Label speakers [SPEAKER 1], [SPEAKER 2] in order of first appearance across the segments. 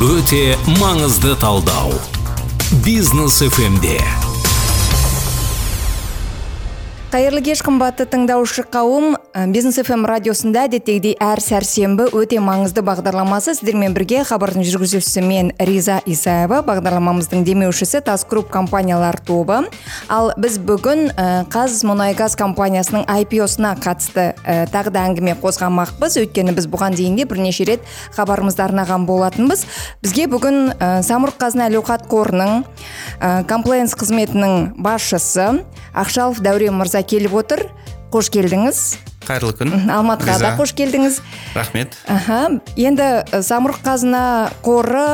[SPEAKER 1] өте маңызды талдау. Бизнес фмде
[SPEAKER 2] қайырлы кеш қымбатты тыңдаушы қауым Ә, бизнес фм радиосында әдеттегідей әр сәрсенбі өте маңызды бағдарламасы сіздермен бірге хабардың жүргізушісі мен риза исаева бағдарламамыздың демеушісі тас групп компаниялар тобы. Ал біз бүгін ә, қазмұнайгаз компаниясының IPO-сына қатысты ә, тағы да әңгіме қозғамақпыз. Өйткені біз бұған дейін де бірнеше рет хабарымызды арнаған болатынбыз. Бізге бүгін ә, самұрық қазына әл қорының ә, комплайенс қызметінің басшысы ақшалов дәурен мырза келіп отыр. Қош келдіңіз.
[SPEAKER 3] Қайырлы күн.
[SPEAKER 2] Алматыға да қош келдіңіз.
[SPEAKER 3] Рахмет.
[SPEAKER 2] Аха енді самұрық қазына қоры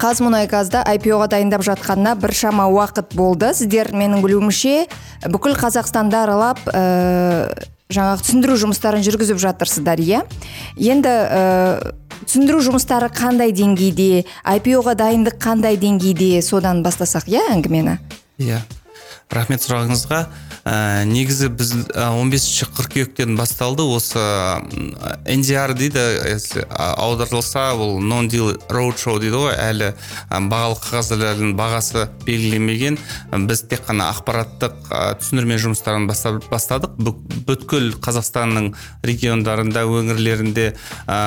[SPEAKER 2] қазмұнайгазды IPO-ға дайындап жатқанына біршама уақыт болды. Сіздер менің білуімше бүкіл қазақстанды аралап ә, жаңағы түсіндіру жұмыстарын жүргізіп жатырсыздар иә? Енді ә, түсіндіру жұмыстары қандай деңгейде IPO-ға дайындық қандай деңгейде содан бастасақ иә әңгімені?
[SPEAKER 3] Иә. Рахмет сұрағыңызға. Ә, негізі біз ә, 15 қыркүйектен басталды. Осы NDR дейді аударылса ол non deal road show дейді ғой. Әлі бағалы қағаздардың бағасы белгіленбеген. Біз тек қана ақпараттық түсіндірме жұмыстарын бастадық. Бүткіл қазақстанның региондарында өңірлерінде ә,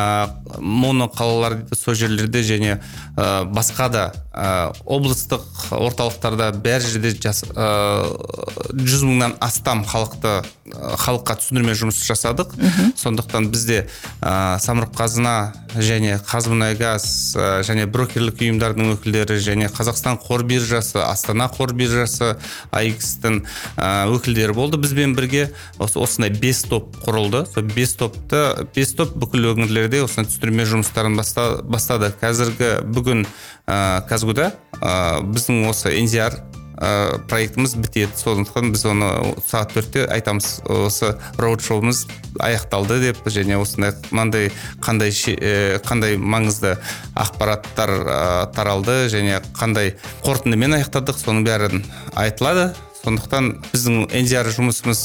[SPEAKER 3] моноқалалар сол жерлерде және ә, басқа да ә, облыстық орталықтарда бәр жерде жүз мыңнан астам халықты халыққа түсіндірме жұмыс жасадық. Сондықтан бізде ә, самұрық қазына және қазмұнайгаз ә, және брокерлік ұйымдардың өкілдері және қазақстан қор биржасы астана қор биржасы аикс тің ә, өкілдері болды бізбен бірге. Осы осындай бес топ құрылды. Сол бес топты бес топ бүкіл өңірлерде осындай түсіндірме жұмыстарын бастады. Қазіргі бүгін ә, казгуда ә, біздің осы NDR ә, проектіміз бітеді. Сондықтан біз оны сағат төртте айтамыз. Осы роуд шоуымыз аяқталды деп және осындай мынандай қандай ә, қандай маңызды ақпараттар ә, таралды және қандай қорытындымен аяқтадық соның бәрін айтылады. Сондықтан біздің NDR жұмысымыз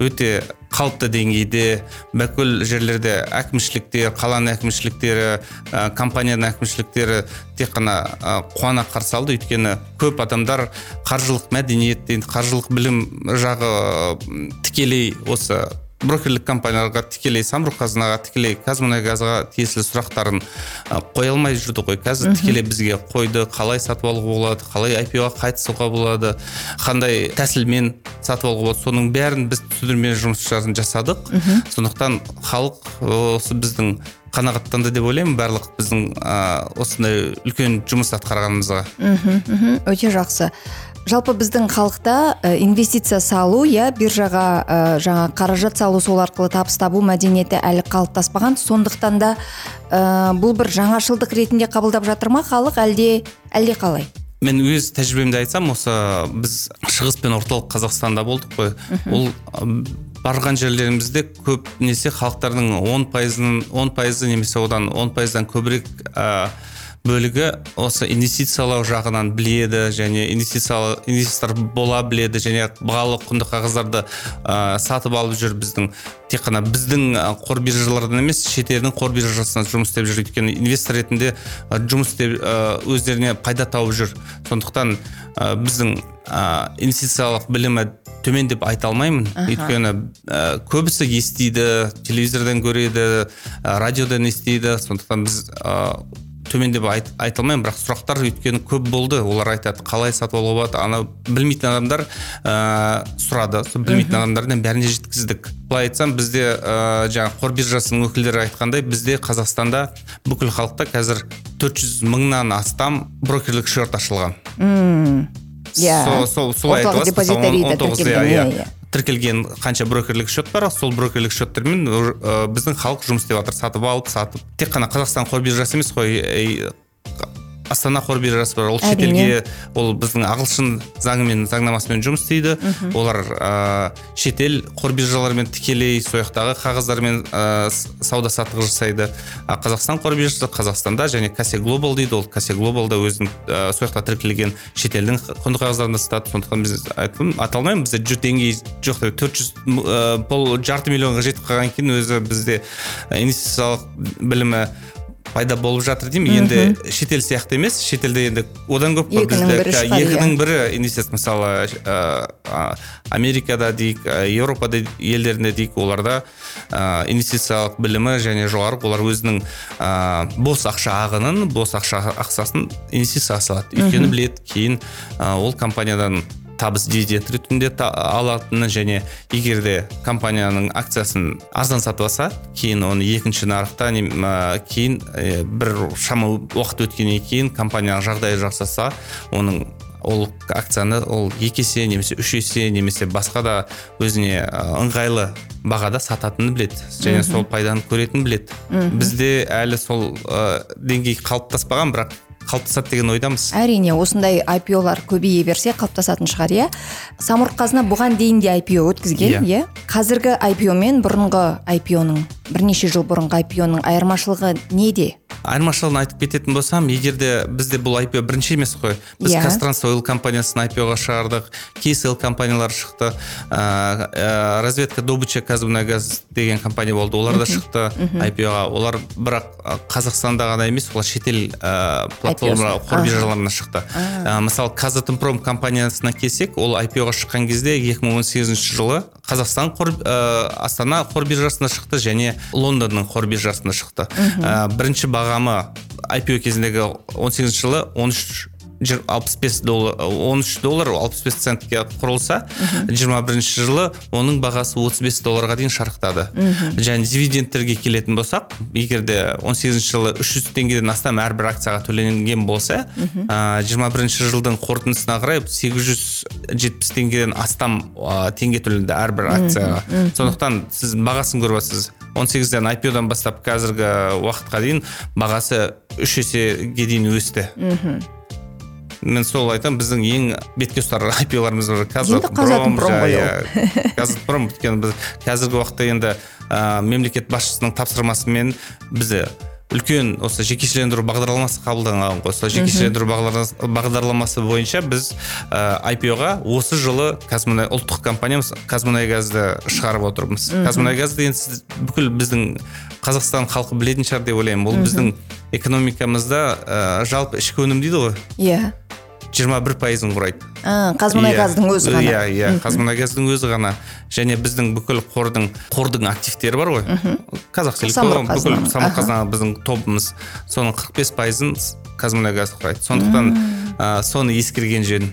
[SPEAKER 3] өте қалыпты деңгейде бүкіл жерлерде әкімшіліктер қаланың әкімшіліктері ә, компанияның әкімшіліктері тек қана ә, қуана қарсы алды. Өйткені көп адамдар қаржылық мәдениет қаржылық білім жағы тікелей осы брокерлік компанияларға тікелей самұрық қазынаға тікелей қазмұнайгазға тиесілі сұрақтарын қоя алмай жүрді ғой. Қазір тікелей бізге қойды қалай сатып алуға болады қалай IPO-ға қатысуға болады қандай тәсілмен сатып алуға болады соның бәрін біз түсіндірме жұмыстарын жасадық сондықтан халық осы біздің қанағаттанды деп ойлаймын барлық біздің осындай үлкен жұмыс атқарғанымызға
[SPEAKER 2] мхм өте жақсы. Жалпы біздің халықта э, инвестиция салу иә биржаға ә, жаңа қаражат салу сол арқылы табыс табу мәдениеті әлі қалыптаспаған. Сондықтан да ә, бұл бір жаңашылдық ретінде қабылдап жатыр ма халық? Әлде әлде қалай?
[SPEAKER 3] Мен өз тәжірибемді айтсам осы біз шығыс пен орталық қазақстанда болдық қой. Ол барған жерлерімізде көбінесе халықтардың он пайызын он пайызы немесе одан он пайыздан көбірек бөлігі осы инвестициялау жағынан біледі және инвестициялау инвестор бола біледі және бағалы құнды қағаздарды ә, сатып алып жүр біздің тек қана біздің қор биржалардан емес шетелдің қор биржасында жұмыс істеп жүр. Өйткені инвестор ретінде жұмыс істеп өздеріне пайда тауып жүр. Сондықтан ә, біздің ә, инвестициялық білімі төмен деп айта алмаймын. Өйткені ә, көбісі естиді телевизордан көреді ә, радиодан естиді. Сондықтан біз төмен деп айт, айта алмаймын. Бірақ сұрақтар өйткені көп болды. Олар айтады қалай сатып алуға болады? Ана білмейтін адамдар ә, сұрады. Сол білмейтін адамдардың бәріне жеткіздік. Былай айтсам бізде ә, жаңағы қор биржасының өкілдері айтқандай бізде қазақстанда бүкіл халықта қазір 400 мыңнан астам брокерлік счет ашылған.
[SPEAKER 2] Мм. Иә.
[SPEAKER 3] Сол солай тіркелген қанша брокерлік счет бар сол брокерлік счеттермен біздің халық жұмыс істеп жатыр сатып алып сатып. Тек қана қазақстан қор биржасы емес қой астана қор биржасы бар ол шетелге ол біздің ағылшын заңы мен заңнамасымен жұмыс істейді. Олар ә, шетел қор биржаларымен тікелей сол жақтағы қағаздармен ә, сауда саттық жасайды. А қазақстан қор биржасы қазақстанда және касе глобал дейді. Ол касе глобалда өзінің ә, сол жақта тіркелген шетелдің құнды қағаздарын да сатады. Сондықтан біз ата алмаймын бізде жүр деңгей жоқ деп төрт жүз бұл жарты миллионға жетіп қалғаннан кейін өзі бізде инвестициялық білімі пайда болып жатыр деймін. Енді шетел сияқты емес шетелде енді одан көп қой
[SPEAKER 2] Екінің бірі шығар, иә.
[SPEAKER 3] екінің бірі инвестиция мысалы ә, америкада дейік ә, еуропада елдерінде дейік оларда ә, инвестициялық білімі және жоғары олар өзінің ә, бос ақша ағынын бос ақша ақшасын инвестицияға салады. Өйткені біледі кейін ә, ол компаниядан табыс дивиденд ретінде та- алатынын және егер де компанияның акциясын арзан сатып алса кейін оны екінші нарықта не- м, кейін ә, бір шама уақыт өткеннен кейін компанияның жағдайы жақсарса оның ол акцияны ол екі есе немесе үш есе немесе басқа да өзіне ә, ыңғайлы бағада сататынын біледі. Және сол пайданы көретінін біледі. Бізде әлі сол ә, деңгей қалыптаспаған бірақ қалыптасады деген ойдамыз.
[SPEAKER 2] Әрине осындай IPO-лар көбейе берсе қалыптасатын шығар иә? Самұрық қазына бұған дейін де IPO өткізген
[SPEAKER 3] Иә.
[SPEAKER 2] иә? Қазіргі IPO мен бұрынғы IPO-ның бірнеше жыл бұрынғы IPO-ның айырмашылығы неде?
[SPEAKER 3] Айырмашылығын айтып кететін болсам егер де бізде бұл IPO бірінші емес қой. Біз
[SPEAKER 2] Иә.
[SPEAKER 3] казтрансойл компаниясын IPO-ға шығардық KSL компаниялары шықты ә, ә, разведка добыча казмунайгаз деген компания болды олар да шықты IPO-ға олар бірақ қазақстанда ғана емес олар шетел ә, платформа қор биржаларына шықты. Ә, мысалы казатомпром компаниясына келсек ол IPO-ға шыққан кезде 2018 жылы қазақстан қор ә, астана қор биржасына шықты және лондонның қор биржасына шықты. Ә, бірінші бағамы IPO кезіндегі 18 жылы 13 жир- 65 доллар 13 доллар 65 центке құрылса 21 жылы оның бағасы 35 долларға дейін шарықтады. Және дивидендтерге келетін болсақ егер де 18 жылы 300 теңгеден астам әрбір акцияға төленген болса ә, 21 жылдың қорытындысына қарай 870 теңгеден астам ә, теңге төленді әрбір акцияға. Сондықтан сіз бағасын көріп отырсыз 18-ден IPO-дан бастап қазіргі уақытқа дейін бағасы үш есеге дейін өсті. Мен сол айтамын біздің ең бетке ұстар IPO-ларымыз бар
[SPEAKER 2] казатомпром
[SPEAKER 3] өйткені біз қазіргі уақытта енді ә, мемлекет басшысының тапсырмасымен бізді үлкен осы жекешелендіру бағдарламасы қабылданған ғой. Сол жекешелендіру бағдарламасы- бойынша біз ә, IPO-ға осы жылы қазмұнай ұлттық компаниямыз қазмұнайгазды шығарып отырмыз. Қазмұнайгаз деген сіз бүкіл біздің қазақстан халқы білетін шығар деп ойлаймын. Ол біздің экономикамызда ә, жалпы ішкі өнім дейді ғой.
[SPEAKER 2] Иә.
[SPEAKER 3] 21 пайызын құрайды.
[SPEAKER 2] Қазмұнайгаздың өзі ғана.
[SPEAKER 3] иә иә қазмұнайгаздың өзі ғана. Және біздің бүкіл қордың қордың активтері бар ғой. Қазақтелеком бүкіл самұрық қазына біздің тобымыз. Соның 45 пайызын қазмұнайгаз құрайды. Сондықтан ә, соны ескерген жөн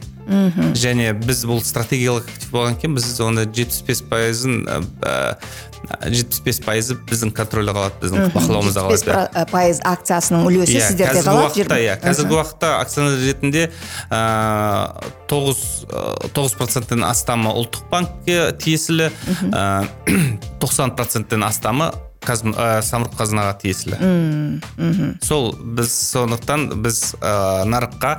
[SPEAKER 3] және біз бұл стратегиялық актив болған кейін біз оны 75 пайызын ә, ә, 75 пайызы біздің контрольда қалады біздің бақылауымызда
[SPEAKER 2] 75
[SPEAKER 3] қалады
[SPEAKER 2] пра- пайыз акциясының үлесі
[SPEAKER 3] Иә,
[SPEAKER 2] сіздерде
[SPEAKER 3] қазіргі
[SPEAKER 2] қалады
[SPEAKER 3] уақытта иә қазіргі уақытта акционер ретінде тоғыз тоғыз проценттен астамы ұлттық банкке тиесілі тоқсан проценттен астамы ә, самұрық қазынаға тиесілі. Сол біз сондықтан біз ә, нарыққа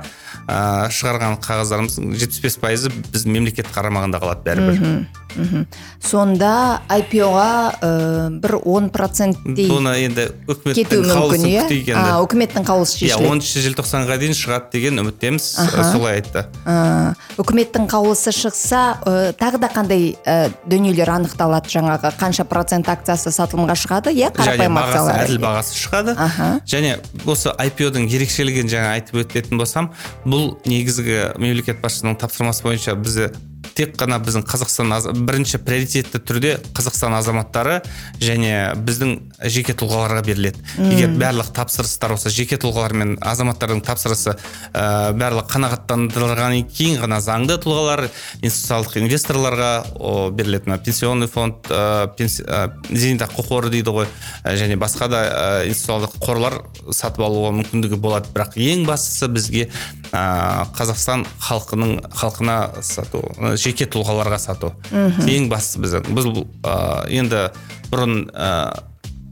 [SPEAKER 3] ә, шығарған қағаздарымыздың жетпіс бес пайызы біз мемлекет қарамағында қалады бәрібір.
[SPEAKER 2] Мхм. сонда IPO-ға ә, бір он проценттей
[SPEAKER 3] бұны енді үкіметтің
[SPEAKER 2] мүмкін
[SPEAKER 3] қаулысын
[SPEAKER 2] иә?
[SPEAKER 3] күтейік
[SPEAKER 2] А, үкіметтің қаулысы
[SPEAKER 3] иә
[SPEAKER 2] шешіледі.
[SPEAKER 3] оныншы желтоқсанға дейін шығады деген үміттеміз
[SPEAKER 2] Аха.
[SPEAKER 3] солай айтты.
[SPEAKER 2] А, үкіметтің қаулысы шықса ә, тағы да қандай ә, дүниелер анықталады жаңағы? Қанша процент акциясы сатылымға шығады? Иә қарапайым акциялар.
[SPEAKER 3] әділ бағасы шығады.
[SPEAKER 2] Аха.
[SPEAKER 3] және осы IPO-дың ерекшелігін жаңа айтып өтетін болсам бұл негізгі мемлекет басшысының тапсырмасы бойынша бізді тек қана біздің қазақстан аз- бірінші приоритетті түрде қазақстан азаматтары және біздің жеке тұлғаларға беріледі. Егер барлық тапсырыстар осы жеке тұлғалар мен азаматтардың тапсырысы ә, барлық қанағаттандырылғаннан кейін ғана заңды тұлғалар институциялық инвесторларға о, беріледі. Мына пенсионный фонд ә, пенси- ә, зейнетақы қоры дейді ғой. Ә, және басқа да ә, институциалдық қорлар сатып алуға мүмкіндігі болады. Бірақ ең бастысы бізге ә, қазақстан халқының халқына сату ә, жеке тұлғаларға сату. Ең бастысы біздің біз ә, енді бұрын ә,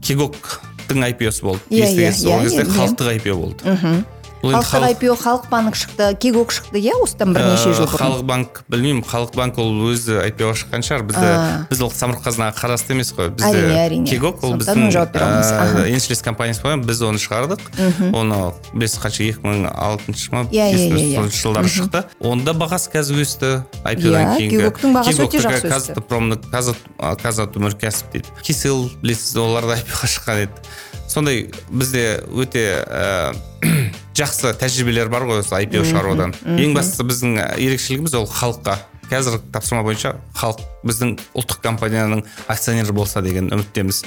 [SPEAKER 3] кегоктың IPO-сы болды
[SPEAKER 2] Иә, иә,
[SPEAKER 3] естігенсіз ол
[SPEAKER 2] иә,
[SPEAKER 3] кезде
[SPEAKER 2] иә.
[SPEAKER 3] халықтық IPO болды бұл
[SPEAKER 2] халықтық IPO халық банк шықты кегок шықты иә осыдан бірнеше жыл бұрын?
[SPEAKER 3] Халық банк білмеймін халық банк ол өзі IPO-ға шыққан шығар. Бізді біз ол самұрық қазынаға қарасты емес қой
[SPEAKER 2] Әрине,
[SPEAKER 3] бізде
[SPEAKER 2] әрине.
[SPEAKER 3] кегок ол біздің
[SPEAKER 2] жауап бере алмайсыз.
[SPEAKER 3] Еншілес компаниясы болған біз оны шығардық. Оны без қанша екі мың алтыншы ма?
[SPEAKER 2] Иә, иә, иә, иә.
[SPEAKER 3] жылдары шықты. Онда бағасы қазір өсті
[SPEAKER 2] Иә,
[SPEAKER 3] кейінгі.
[SPEAKER 2] Кегоктың бағасы өте жақсы өсті.
[SPEAKER 3] казатомөнеркәсіп дейді. Кисел білесіз олар да IPO-ға шыққан еді. Сондай бізде өте ә, жақсы тәжірибелер бар ғой осы IPO шығарудан ең бастысы біздің ерекшелігіміз ол халыққа. Қазіргі тапсырма бойынша халық біздің ұлттық компанияның акционері болса деген үміттеміз.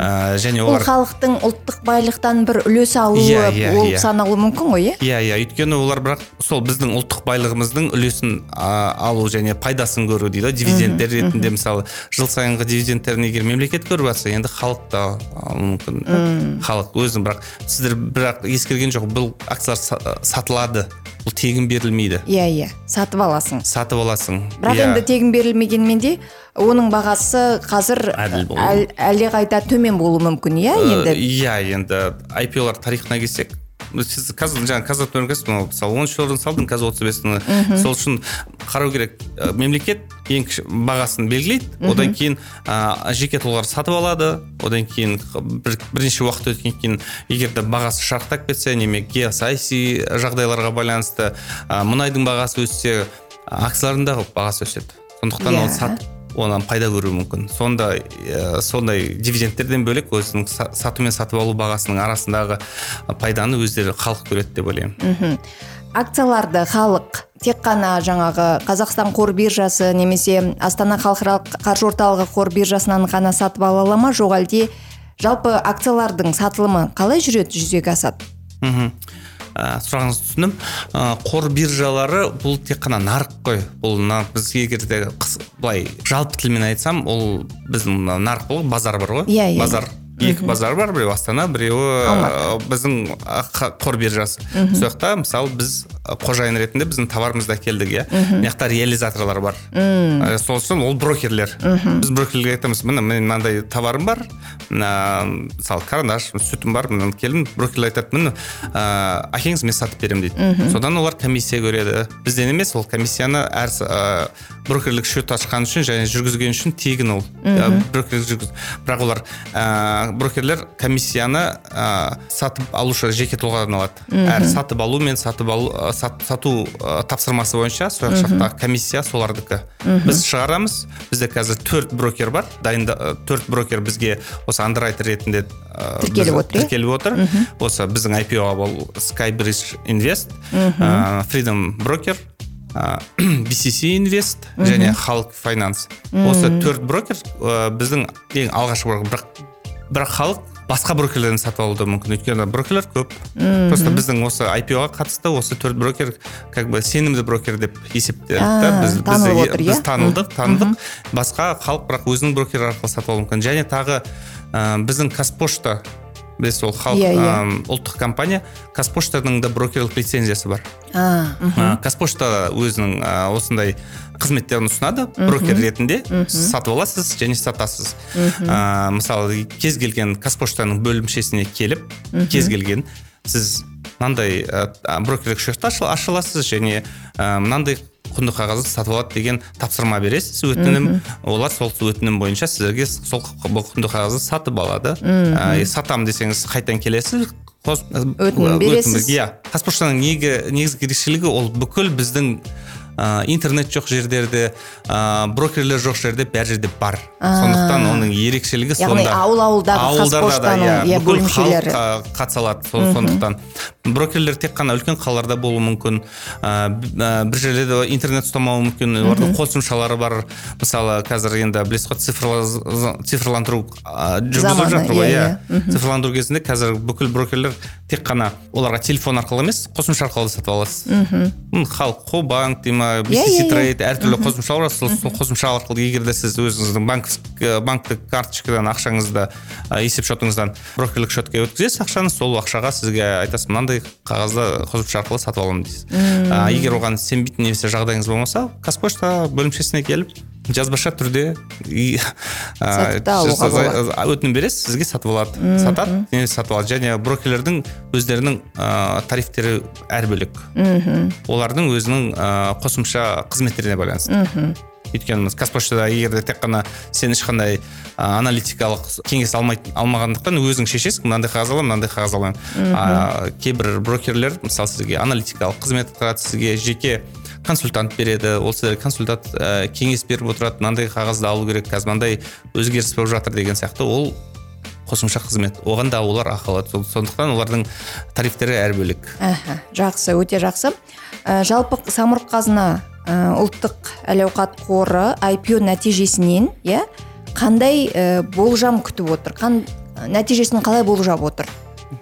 [SPEAKER 3] Ә, және олар
[SPEAKER 2] халықтың ұлттық байлықтан бір үлес алуы
[SPEAKER 3] Иә, иә,
[SPEAKER 2] болып саналуы мүмкін ғой иә?
[SPEAKER 3] Иә иә. Өйткені олар бірақ сол біздің ұлттық байлығымыздың үлесін а, алу және пайдасын көру дейді ғой дивидендтер ретінде мысалы жыл сайынғы дивидендтерін егер мемлекет көріп жатса енді халық та алуы мүмкін. Халық өзінің бірақ сіздер бірақ ескерген жоқ бұл акциялар са- сатылады. Бұл тегін берілмейді.
[SPEAKER 2] Иә иә. Сатып аласың.
[SPEAKER 3] Сатып аласың.
[SPEAKER 2] Бірақ
[SPEAKER 3] Иә.
[SPEAKER 2] енді тегін берілмегенмен де оның бағасы қазір әлдеқайда төмен болуы мүмкін иә
[SPEAKER 3] Э,
[SPEAKER 2] енді?
[SPEAKER 3] иә енді IPO-лар тарихына келсек сіз қазір жаңағы өнеркәсіп мынау мысалы он үш доллардан салдың қазір отыз бес сол үшін қарау керек. Мемлекет ең кіші бағасын белгілейді. Одан кейін ә, жеке тұлғалар сатып алады. Одан кейін бір, бірнеше уақыт өткеннен кейін егер де бағасы шарықтап кетсе неме геосаяси жағдайларға байланысты ә, мұнайдың бағасы өссе акциялардың да бағасы өседі. Сондықтан
[SPEAKER 2] Иә.
[SPEAKER 3] ол сатып онан пайда көруі мүмкін. Сонда ә, сондай дивидендтерден бөлек өзінің са- сату мен сатып алу бағасының арасындағы пайданы өздері халық көреді деп ойлаймын.
[SPEAKER 2] Акцияларды халық тек қана жаңағы қазақстан қор биржасы немесе астана халықаралық қаржы орталығы қор биржасынан ғана сатып ала ала ма? Жоқ әлде жалпы акциялардың сатылымы қалай жүреді жүзеге асады?
[SPEAKER 3] Мхм. Ә, сұрағыңызды түсіндім. Ә, қор биржалары бұл тек қана нарық қой. Бұл на, біз егер де былай жалпы тілмен айтсам ол біздің нарық бол базар бар ғой.
[SPEAKER 2] Иә, иә,
[SPEAKER 3] базар. Екі базар бар біреуі астана біреуі біздің қор биржасы сол жақта мысалы біз қожайын ретінде біздің табарымызды әкелдік иә. Мына жақта реализаторлар бар. Ә, сол үшін ол брокерлер. Біз брокерлерге айтамыз міне мен мынандай табарым бар мына мысалы карандаш сүтім бар міне келін брокерлер айтады міне ә, әкеңіз мен сатып беремін дейді. Содан олар комиссия көреді. Бізден емес ол комиссияны әр ә, брокерлік счет ашқан үшін және жүргізген үшін тегін ол. Ә, брокерлік жүргіз бірақ олар ә, брокерлер комиссияны ә, сатып алушы жеке тұлғадан алады. Әр сатып алу мен сатып алу ә, сат- сату ә, тапсырмасы бойынша сол жақтағы комиссия солардікі. Біз шығарамыз. Бізде қазір төрт брокер бар. Дайында төрт брокер бізге осы андеррайтер ретінде ә,
[SPEAKER 2] Тіркеліп отыр,
[SPEAKER 3] тіркеліп отыр. Осы біздің IPO-ға бұл skybridge invest ә, freedom broker BCC Invest және халық файнанс осы төрт брокер ә, біздің ең алғашқы бірақ бірақ халық басқа брокерлерден сатып алуы да мүмкін. Өйткені брокерлер көп. Просто біздің осы IPO-ға қатысты осы төрт брокер как бы сенімді брокер деп есептелді
[SPEAKER 2] А,
[SPEAKER 3] да. біз, біз-
[SPEAKER 2] отыр, иә?
[SPEAKER 3] біз танылдық. Таныдық басқа халық бірақ өзінің брокері арқылы сатып алуы мүмкін. Және тағы ә, біздің қазпошта білесіз ол халық
[SPEAKER 2] Иә, иә.
[SPEAKER 3] ам, ұлттық компания. Қазпоштаның да брокерлік лицензиясы бар.
[SPEAKER 2] А
[SPEAKER 3] қазпошта өзінің ә, осындай қызметтерін ұсынады брокер ретінде. Сатып аласыз және сатасыз. Ә, мысалы кез келген қазпоштаның бөлімшесіне келіп кез келген сіз мынандай ә, брокерлік ашыл- аша аласыз және ә, мынандай құнды қағазды сатып алады деген тапсырма бересіз. Өтінім олар сол өтінім бойынша сіздерге сол құнды қағазды сатып алады. Ә, сатамын десеңіз қайтадан келесіз. Қос-
[SPEAKER 2] Өтінім бересіз.
[SPEAKER 3] иә. Қазпоштаның негізгі ерекшелігі ол бүкіл біздің интернет жоқ жерлерде ә, брокерлер жоқ жерде бәр жерде бар. Сондықтан оның ерекшелігі
[SPEAKER 2] Яғни
[SPEAKER 3] сонда.
[SPEAKER 2] ауыл ауылдағы
[SPEAKER 3] Ауылдарда да,
[SPEAKER 2] қазпоштаның,
[SPEAKER 3] иә,
[SPEAKER 2] иә,
[SPEAKER 3] бүкіл
[SPEAKER 2] бөлімшелері.
[SPEAKER 3] халық, қатыса алады сондықтан. Брокерлер тек қана үлкен қалаларда болуы мүмкін. Ә, бір жерлерде интернет ұстамауы мүмкін. Олардың қосымшалары бар. Мысалы қазір енді білесіз ғой цифрландыру жүргізіліп жатыр ғой
[SPEAKER 2] иә,
[SPEAKER 3] иә. цифрландыру кезінде қазір бүкіл брокерлер тек қана оларға телефон арқылы емес қосымша арқылы да сатып аласыз. Мхм халық банк дей ма
[SPEAKER 2] Иә,
[SPEAKER 3] BCC
[SPEAKER 2] иә, иә.
[SPEAKER 3] трейд әртүрлі қосымшалар бар сол қосымша арқылы егер де сіз өзіңіздің банковск- банктік карточкадан ақшаңызды есеп шотыңыздан брокерлік счетқа өткізесіз ақшаны сол ақшаға сізге айтасыз мынандай қағазды қосымша арқылы сатып аламын дейсіз. Егер оған сенбейтін немесе жағдайыңыз болмаса қазпошта бөлімшесіне келіп жазбаша түрде и, ә, өтінім бересіз сізге сатып алады. Сатады сатып алады. Және брокерлердің өздерінің ә, тарифтері әр бөлек. Олардың өзінің ә, қосымша қызметтеріне байланысты. Өйткені қазпоштада егер де тек қана сен ешқандай ә, аналитикалық кеңес алмай, алмағандықтан өзің шешесің. Мынандай қағаз аламын мынандай қағаз аламын. А, кейбір брокерлер мысалы сізге аналитикалық қызмет атқарады сізге жеке консультант береді. Ол сіздерге консультант ә, кеңес беріп отырады мынандай қағазды алу керек қазір мынандай өзгеріс болып жатыр деген сияқты. Ол қосымша қызмет. Оған да олар ақы алады сондықтан олардың тарифтері әр бөлек.
[SPEAKER 2] Жақсы өте жақсы. Ә, жалпы самұрық қазына ә, ұлттық әл ауқат қоры IPO нәтижесінен иә қандай ә, болжам күтіп отыр? Қан нәтижесін қалай болжап отыр?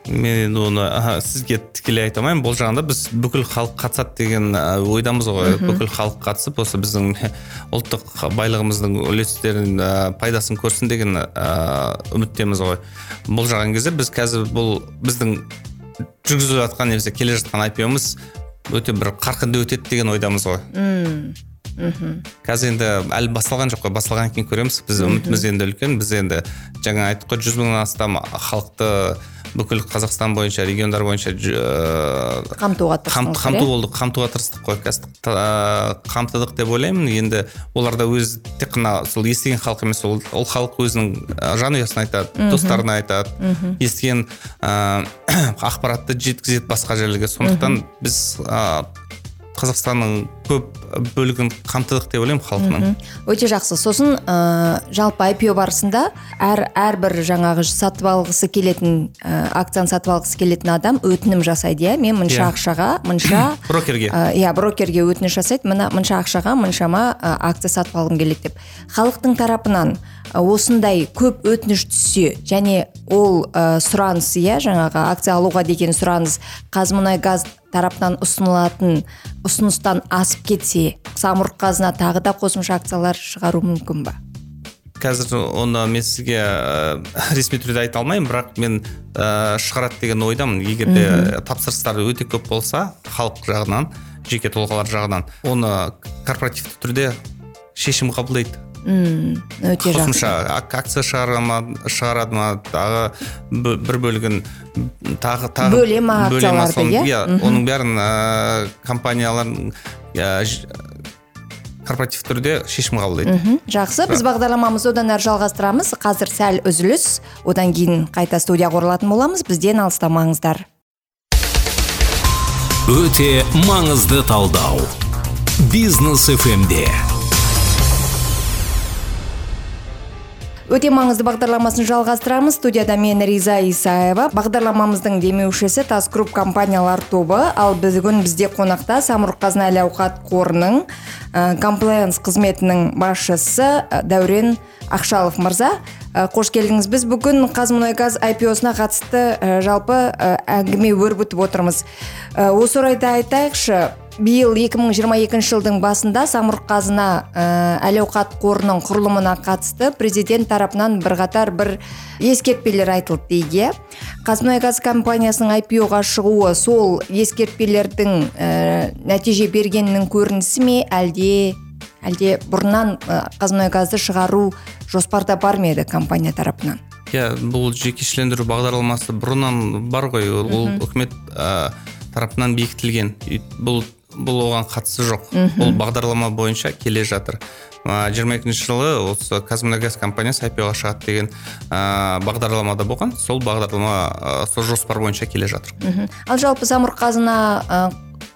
[SPEAKER 3] Мен енді оны аха, сізге тікелей айта алмаймын. Бұл жағында біз бүкіл халық қатысады деген ойдамыз ғой. Бүкіл халық қатысып осы біздің ұлттық байлығымыздың үлестерін ә, пайдасын көрсін деген ә, үміттеміз ғой. Бұл жаған кезде біз қазір бұл біздің жүргізіліп жатқан немесе келе жатқан IPO-мыз өте бір қарқынды өтеді деген ойдамыз ғой. Қазір енді әлі басталған жоқ қой. Басталғаннан кейін көреміз. Біз үмітіміз енді үлкен. Біз енді жаңа айттық қой жүз мыңнан астам халықты бүкіл қазақстан бойынша региондар бойынша
[SPEAKER 2] қамтуға
[SPEAKER 3] қамту болдық қамтуға тырыстық қой қамтыдық деп ойлаймын. Енді олар да өз тек қана сол естіген халық емес ол, ол халық өзінің жанұясына айтады достарына айтады. Естіген ақпаратты жеткізеді басқа жерлерге. Сондықтан біз қазақстанның көп бөлігін қамтыдық деп ойлаймын халқының.
[SPEAKER 2] Өте жақсы. Сосын ә, жалпы IPO барысында әр әрбір жаңағы сатып алғысы келетін ә, акцияны сатып алғысы келетін адам өтінім жасайды иә? Мен мынша
[SPEAKER 3] Иә.
[SPEAKER 2] ақшаға мынша
[SPEAKER 3] брокерге.
[SPEAKER 2] ә, иә брокерге өтініш жасайды мына мынша ақшаға мыншама ә, акция сатып алғым келеді деп. Халықтың тарапынан осындай көп өтініш түссе және ол ә, сұраныс иә жаңағы акция алуға деген сұраныс қазмұнайгаз тарапынан ұсынылатын ұсыныстан асып кетсе самұрық қазына тағы да қосымша акциялар шығару мүмкін ба?
[SPEAKER 3] Қазір оны мен сізге ә, ресми түрде айта алмаймын бірақ мен ә, шығарады деген ойдамын. Егер де тапсырыстар өте көп болса халық жағынан жеке тұлғалар жағынан оны корпоративті түрде шешім қабылдайды.
[SPEAKER 2] Мм, өте жақсы.
[SPEAKER 3] Қосымша ак- акция шығара ма шығарады ма тағы бір бөлігін тағы тағы
[SPEAKER 2] Бөле ма
[SPEAKER 3] бөле ма
[SPEAKER 2] акцияларды, иә?
[SPEAKER 3] иә оның бәрін ә, компаниялар ә, корпоративті түрде шешім қабылдайды.
[SPEAKER 2] Мгм, жақсы. Біз бағдарламамызды одан әрі жалғастырамыз. Қазір сәл үзіліс. Одан кейін қайта студияға оралатын боламыз. Бізден алыстамаңыздар.
[SPEAKER 1] Өте маңызды талдау. Бизнес фмде
[SPEAKER 2] өте маңызды бағдарламасын жалғастырамыз. Студияда мен риза исаева. Бағдарламамыздың демеушісі тас групп компаниялар тобы. Ал бүгін бізде қонақта самұрық қазына әл ауқат қорының комплаенс қызметінің басшысы ә, дәурен ақшалов. Мырза Ә, қош келдіңіз. Біз бүгін қазмұнайгаз IPO-сына қатысты ә, жалпы ә, әңгіме өрбітіп отырмыз. Осы орайда айтайықшы биыл 2022 жылдың басында самұрық қазына әл ауқат қорының құрылымына қатысты президент тарапынан бірқатар бір ескертпелер айтылды иә қазмұнайгаз компаниясының IPO-ға шығуы сол ескертпелердің нәтиже бергенінің көрінісі ме әлде әлде бұрыннан қазмұнайгазды шығару жоспарда бар ма еді компания тарапынан?
[SPEAKER 3] Иә бұл жекешелендіру бағдарламасы бұрыннан бар ғой. Ол үкімет ә, тарапынан бекітілген. Бұл бұл оған қатысы жоқ. Бұл бағдарлама бойынша келе жатыр. Жиырма екінші жылы осы қазмұнайгаз компаниясы IPO-ға шығады деген ә, бағдарламада болған. Сол бағдарлама ә, сол жоспар бойынша келе жатыр.
[SPEAKER 2] Ал жалпы самұрық қазына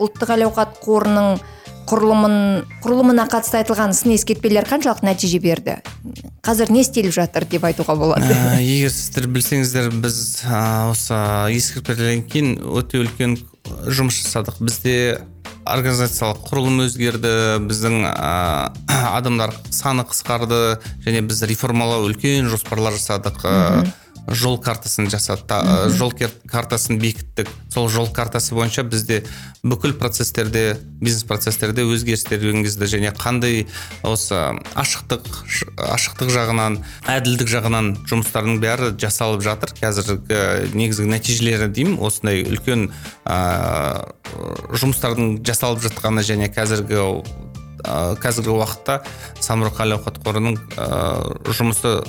[SPEAKER 2] ұлттық әл ауқат қорының құрылымын құрылымына қатысты айтылған сын ескертпелер қаншалық нәтиже берді? Қазір не істеліп жатыр деп айтуға болады.
[SPEAKER 3] Ә, егер сіздер білсеңіздер біз ә, осы ескертпелерден кейін өте үлкен жұмыс жасадық. Бізде организациялық құрылым өзгерді біздің ә, адамдар саны қысқарды және біз реформалау үлкен жоспарлар жасадық. Ә, жол картасын жасадық та- жол картасын бекіттік. Сол жол картасы бойынша бізде бүкіл процестерде бизнес процестерде өзгерістер енгізді және қандай осы ашықтық ашықтық жағынан әділдік жағынан жұмыстардың бәрі жасалып жатыр. Қазіргі негізгі нәтижелері деймін осындай үлкен ә, жұмыстардың жасалып жатқаны және қазіргі ә, қазіргі уақытта самұрық әл ауқат қорының ә, жұмысы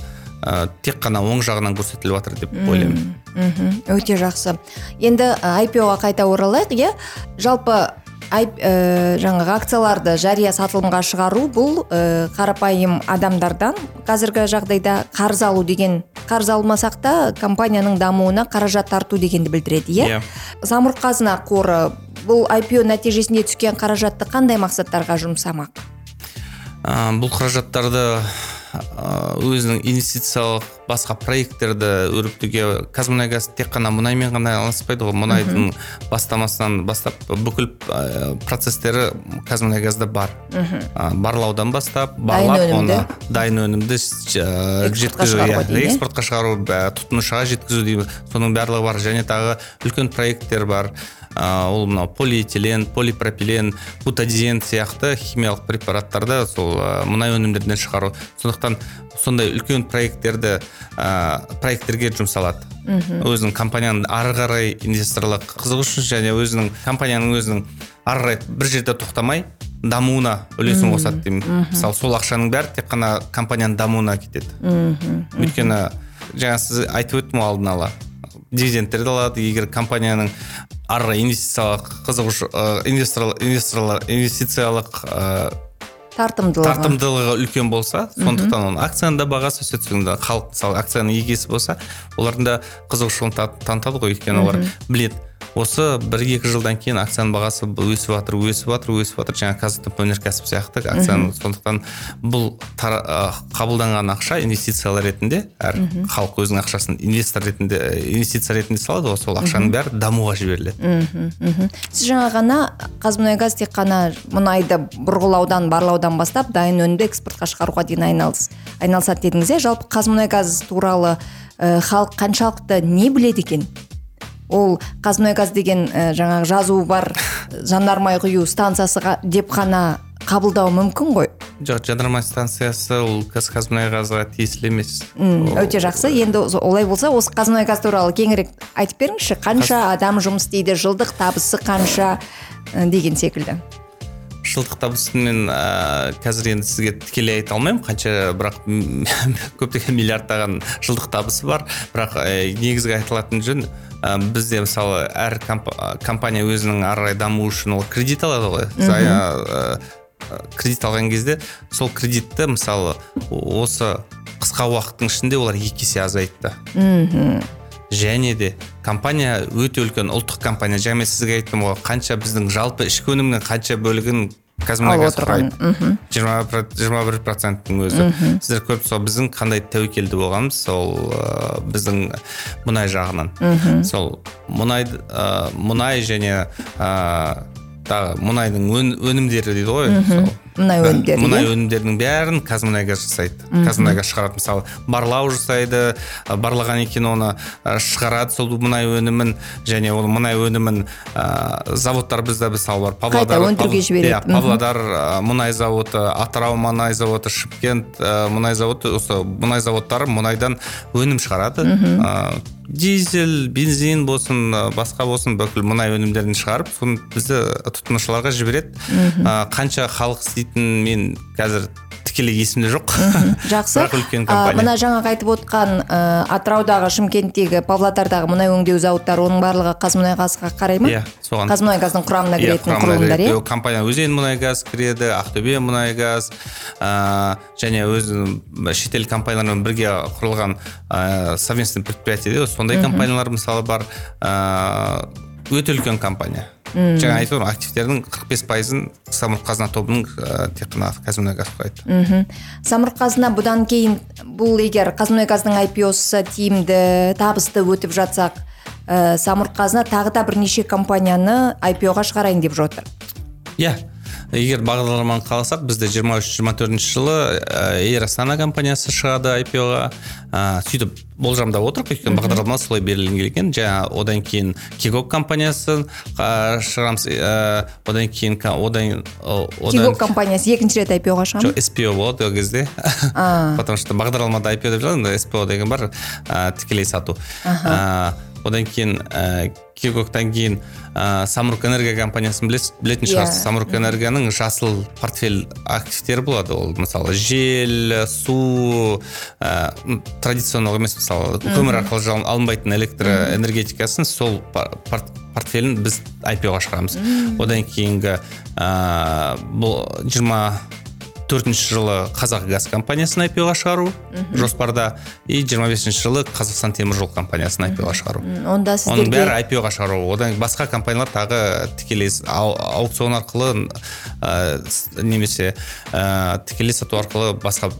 [SPEAKER 3] ә, тек қана оң жағынан көрсетіліп жатыр деп ойлаймын.
[SPEAKER 2] Мхм өте жақсы. Енді IPO-ға қайта оралайық иә? Жалпы ә, жаңағы акцияларды жария сатылымға шығару бұл ә, қарапайым адамдардан қазіргі жағдайда қарыз алу деген қарыз алмасақ та компанияның дамуына қаражат тарту дегенді білдіреді иә?
[SPEAKER 3] Иә.
[SPEAKER 2] самұрық қазына қоры бұл IPO нәтижесінде түскен қаражатты қандай мақсаттарға жұмсамақ?
[SPEAKER 3] Ә, бұл қаражаттарды өзінің инвестициялық басқа проекттерді өрбітуге қазмұнайгаз тек қана мұнаймен ғана айналыспайды ғой. Мұнайдың бастамасынан бастап бүкіл процестері қазмұнайгазда бар. Ә, барлаудан бастап барлап оны дайын өнімді жеткізу иә, экспортқа шығару тұтынушыға жеткізу дейміз. Соның барлығы бар және тағы үлкен проекттер бар. Ол мынау полиэтилен полипропилен бутадизен сияқты химиялық препараттарды сол ә, мұнай өнімдерінен шығару. Сондықтан сондай үлкен проекттерді ә, проекттерге жұмсалады. Өзінің компанияның ары қарай инвесторлық қызығушылық және өзінің компанияның өзінің ары қарай бір жерде тоқтамай дамуына үлесін қосады деймін. Мысалы сол ақшаның бәрі тек қана компанияның дамуына кетеді. Өйткені жаңа сіз айтып өттім ғой алдын ала. Дивидендтерді алады. Егер компанияның ары қарай инвестициялық қызығушы инвесторлар инвесторлар инвестициялық ы,
[SPEAKER 2] тартымдылығы.
[SPEAKER 3] тартымдылығы үлкен болса сондықтан оның акцияның да бағасы өсе түседі халық мысалы акцияның иегесі болса олардың да қызығушылығын та- танытады ғой өйткені олар біледі. Осы бір екі жылдан кейін акцияның бағасы өсіп жатыр өсіп жатыр өсіп жатыр жаңағы қазтөп өнеркәсіп сияқты акцияның. Сондықтан бұл тара- ы, қабылданған ақша инвестициялар ретінде әр халық өзінің ақшасын инвестор ретінде инвестиция ретінде салады. Ғой сол ақшаның бәрі дамуға жіберіледі.
[SPEAKER 2] Сіз жаңа ғана қазмұнайгаз тек қана мұнайды бұрғылаудан барлаудан бастап дайын өнімді экспортқа шығаруға дейін айналыс айналысады дедіңіз иә. Жалпы қазмұнайгаз туралы ә, халық қаншалықты не біледі екен? Ол қазмұнайгаз деген ә, жаңағы жазуы бар жанармай құю станциясы деп қана қабылдау мүмкін ғой.
[SPEAKER 3] Жоқ жанармай станциясы ол газ қазмұнайгазға тиесілі емес.
[SPEAKER 2] Өте жақсы. енді олай болса осы қазмұнайгаз туралы кеңірек айтып беріңізші. Қанша адам жұмыс істейді жылдық табысы қанша деген секілді.
[SPEAKER 3] Жылдық табысын мен ә, қазір енді сізге тікелей айта алмаймын. Қанша бірақ көптеген миллиардтаған жылдық табысы бар. Бірақ ә, негізгі айтылатын жөн ә, бізде мысалы әр комп- компания өзінің ары қарай дамуы үшін ол кредит алады ғой. Зая, ә, кредит алған кезде сол кредитті мысалы осы қысқа уақыттың ішінде олар екі есе азайтты және де компания өте үлкен ұлттық компания. Жаңа мен сізге айттым ғой қанша біздің жалпы ішкі өнімнің қанша бөлігін қазмұнайгаз
[SPEAKER 2] Алып отырған,
[SPEAKER 3] құрайды. жиырма жиырма бір проценттің өзі сіздер көріп сол біздің қандай тәуекелді болғанымыз сол ә, біздің мұнай жағынан. Сол мұнай ә, мұнай және ә, тағы мұнайдың өн- өнімдері дейді ғой сол.
[SPEAKER 2] Мұнай өнімдері
[SPEAKER 3] мұнай өнімдерінің бәрін қазмұнайгаз жасайды. Қазмұнайгаз шығарады. Мысалы барлау жасайды барлаған екен оны шығарады сол мұнай өнімін және ол мұнай өнімін ә, заводтар бізде мысалы бар павлодар
[SPEAKER 2] өндіруге
[SPEAKER 3] Пав-
[SPEAKER 2] жібереді.
[SPEAKER 3] иә, павлодар мұнай зауыты атырау мұнай зауыты шымкент мұнай зауыты осы мұнай зауыттары мұнайдан өнім шығарады. Ә, дизель бензин болсын басқа болсын бүкіл мұнай өнімдерін шығарып соны бізді тұтынушыларға жібереді. Ә, қанша халық істейтінін мен қазір тікелей есімде жоқ.
[SPEAKER 2] Жақсы.
[SPEAKER 3] Бірақ үлкен компания.
[SPEAKER 2] мына жаңағы айтып отқан ә, атыраудағы шымкенттегі павлодардағы мұнай өңдеу зауыттары оның барлығы қазмұнайгазға қарай ма?
[SPEAKER 3] Иә соған.
[SPEAKER 2] Қазмұнайгаздың құрамына
[SPEAKER 3] Иә,
[SPEAKER 2] кіретін
[SPEAKER 3] құрамына
[SPEAKER 2] құрылымдар иә?
[SPEAKER 3] Компания өзен мұнайгаз кіреді ақтөбе мұнайгаз ә, және өз шетел компаниялармен бірге құрылған ә, совместный предприятие сондай компаниялар мысалы бар. Ә, өте үлкен компания. Жаңа айтып отырмын активтердің қырық бес пайызын самұрық қазына тобының ә, тек қана қазмұнайгаз құрайды.
[SPEAKER 2] Мхм. Самұрық қазына бұдан кейін бұл егер қазмұнайгаздың IPO-сы тиімді табысты өтіп жатсақ ә, самұрық қазына тағы да бірнеше компанияны IPO-ға шығарайын деп жатыр.
[SPEAKER 3] Иә. Егер бағдарламаны қаласақ бізде 23-24 жылы ә, эйр астана компаниясы шығады IPO-ға ә, сөйтіп болжамдап отырмық өйткені бағдарлама солай берілген екен. Жаңа одан кейін кигок компаниясы шығарамыз ә, одан кейін одан
[SPEAKER 2] кигок компаниясы екінші рет ма
[SPEAKER 3] жоқ SPO болады ол кезде. Потому что бағдарламада IPO деп жазады SPO деген бар ә, тікелей сату. Ә, одан кейін ә, кигоктан кейін ә, самұрық энергия компаниясын білетін
[SPEAKER 2] Иә.
[SPEAKER 3] шығарсыз самұрық энергияның жасыл портфель активтері болады ол мысалы жел су ә, м, традиционный емес мысалы көмір арқылы алынбайтын электроэнергетикасын сол портфелін біз IPO-ға шығарамыз. Одан кейінгі ә, бұл жиырма төртінші жылы қазақ газ компаниясын IPO-ға шығару жоспарда. И жиырма бесінші жылы қазақстан темір жол компаниясын IPO-ға шығару.
[SPEAKER 2] Онда
[SPEAKER 3] оның
[SPEAKER 2] сіздерге
[SPEAKER 3] бәрі IPO-ға шығару. Одан басқа компаниялар тағы тікелей ау- аукцион арқылы ә, немесе ә, тікелей сату арқылы басқа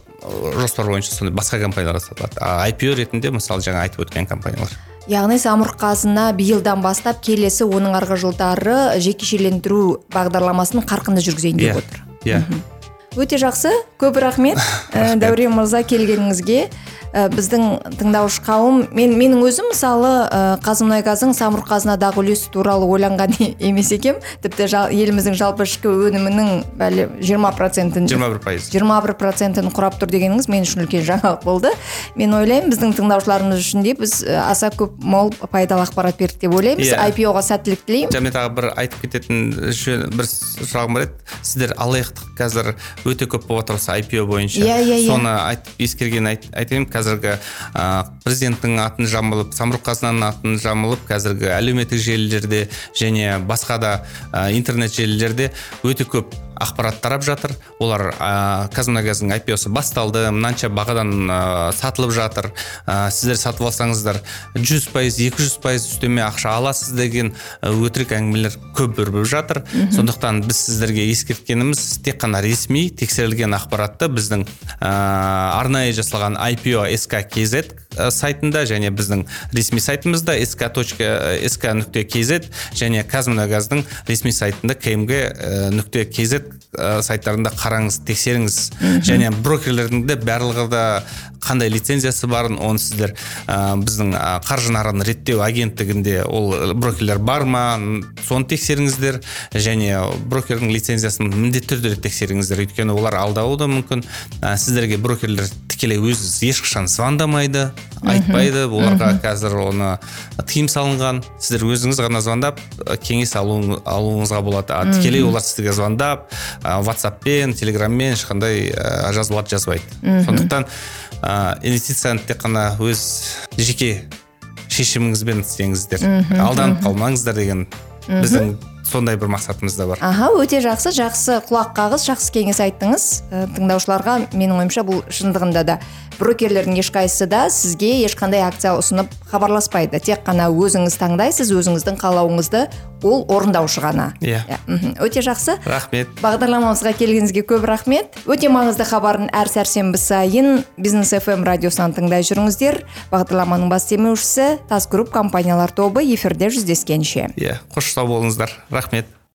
[SPEAKER 3] жоспар бойынша сондай басқа компанияларға сатылады. А IPO ретінде мысалы жаңа айтып өткен компаниялар.
[SPEAKER 2] Яғни самұрық қазына биылдан бастап келесі оның арғы жылдары жекешелендіру бағдарламасын қарқынды жүргізейін деп
[SPEAKER 3] иә
[SPEAKER 2] отыр.
[SPEAKER 3] иә.
[SPEAKER 2] Өте жақсы. Көп рахмет. Ә, дәурен мырза келгеніңізге. Ә, біздің тыңдаушы қауым мен менің өзім мысалы ә, қазмұнайгаздың самұрық қазынадағы үлесі туралы ойланған емес екем. Тіпті жа- еліміздің жалпы ішкі өнімінің бәлі жиырма процентін
[SPEAKER 3] жиырма бір пайыз.
[SPEAKER 2] жиырма бір процентін құрап тұр дегеніңіз мен үшін үлкен жаңалық болды. Мен ойлаймын біздің тыңдаушыларымыз үшін де біз аса көп мол пайдалы ақпарат бердік деп ойлаймыз.
[SPEAKER 3] Иә.
[SPEAKER 2] IPO-ға сәттілік тілеймін.
[SPEAKER 3] Және тағы бір айтып кететін бір сұрағым бар еді. Сіздер алаяқтық қазір өте көп болып жатыр осы IPO бойынша
[SPEAKER 2] Иә, иә, иә.
[SPEAKER 3] соны айтып ескерген айт, айтайын қазіргі ә, президенттің атын жамылып самұрық қазынаның атын жамылып қазіргі әлеуметтік желілерде және басқа да ә, интернет желілерде өте көп ақпарат тарап жатыр. Олар ә, қазмұнайгаздың IPO-сы басталды. Мынанша бағадан ә, сатылып жатыр. Ә, сіздер сатып алсаңыздар 100 пайыз екі жүз пайыз үстеме ақша аласыз деген өтірік әңгімелер көп өрбіп жатыр. Сондықтан біз сіздерге ескерткеніміз тек қана ресми тексерілген ақпаратты біздің ә, арнайы жасалған IPO SK.KZ ә, сайтында және біздің ресми сайтымызда sk нүкте kz және қазмұнайгаздың ресми сайтында ә, нүкте kz ә, сайттарында қараңыз тексеріңіз. Және брокерлердің де барлығы да қандай лицензиясы барын оны сіздер ә, біздің қаржы нарығын реттеу агенттігінде ол брокерлер бар ма? Соны тексеріңіздер. Және брокердің лицензиясын міндетті түрде тексеріңіздер. Өйткені олар алдауы да мүмкін. Ә, сіздерге брокерлер тікелей өзі ешқашан звондамайды. Айтпайды. Оларға қазір оны тыйым салынған. Сіздер өзіңіз ғана звондап кеңес алуың- алуыңызға болады. А тікелей олар сізге звондап ә, ватсаппен телеграммен ешқандай ә, жазуларды жазбайды. Сондықтан ә, инвестицияны тек қана өз жеке шешіміңізбен істеңіздер. Алданып қалмаңыздар деген біздің сондай бір мақсатымыз да бар.
[SPEAKER 2] Аха өте жақсы жақсы. Құлақ қағыс жақсы кеңес айттыңыз. Тыңдаушыларға менің ойымша бұл шындығында да. Брокерлердің ешқайсысы да сізге ешқандай акция ұсынып хабарласпайды. Тек қана өзіңіз таңдайсыз өзіңіздің қалауыңызды ол орындаушы ғана.
[SPEAKER 3] Иә.
[SPEAKER 2] мхм. өте жақсы.
[SPEAKER 3] Рахмет.
[SPEAKER 2] Бағдарламамызға келгеніңізге көп рахмет. Өте маңызды хабарын әр сәрсенбі сайын бизнес фм радиосынан тыңдай жүріңіздер. Бағдарламаның бас демеушісі тас групп компаниялар тобы эфирде жүздескенше.
[SPEAKER 3] Иә қош сау болыңыздар. Рахмет.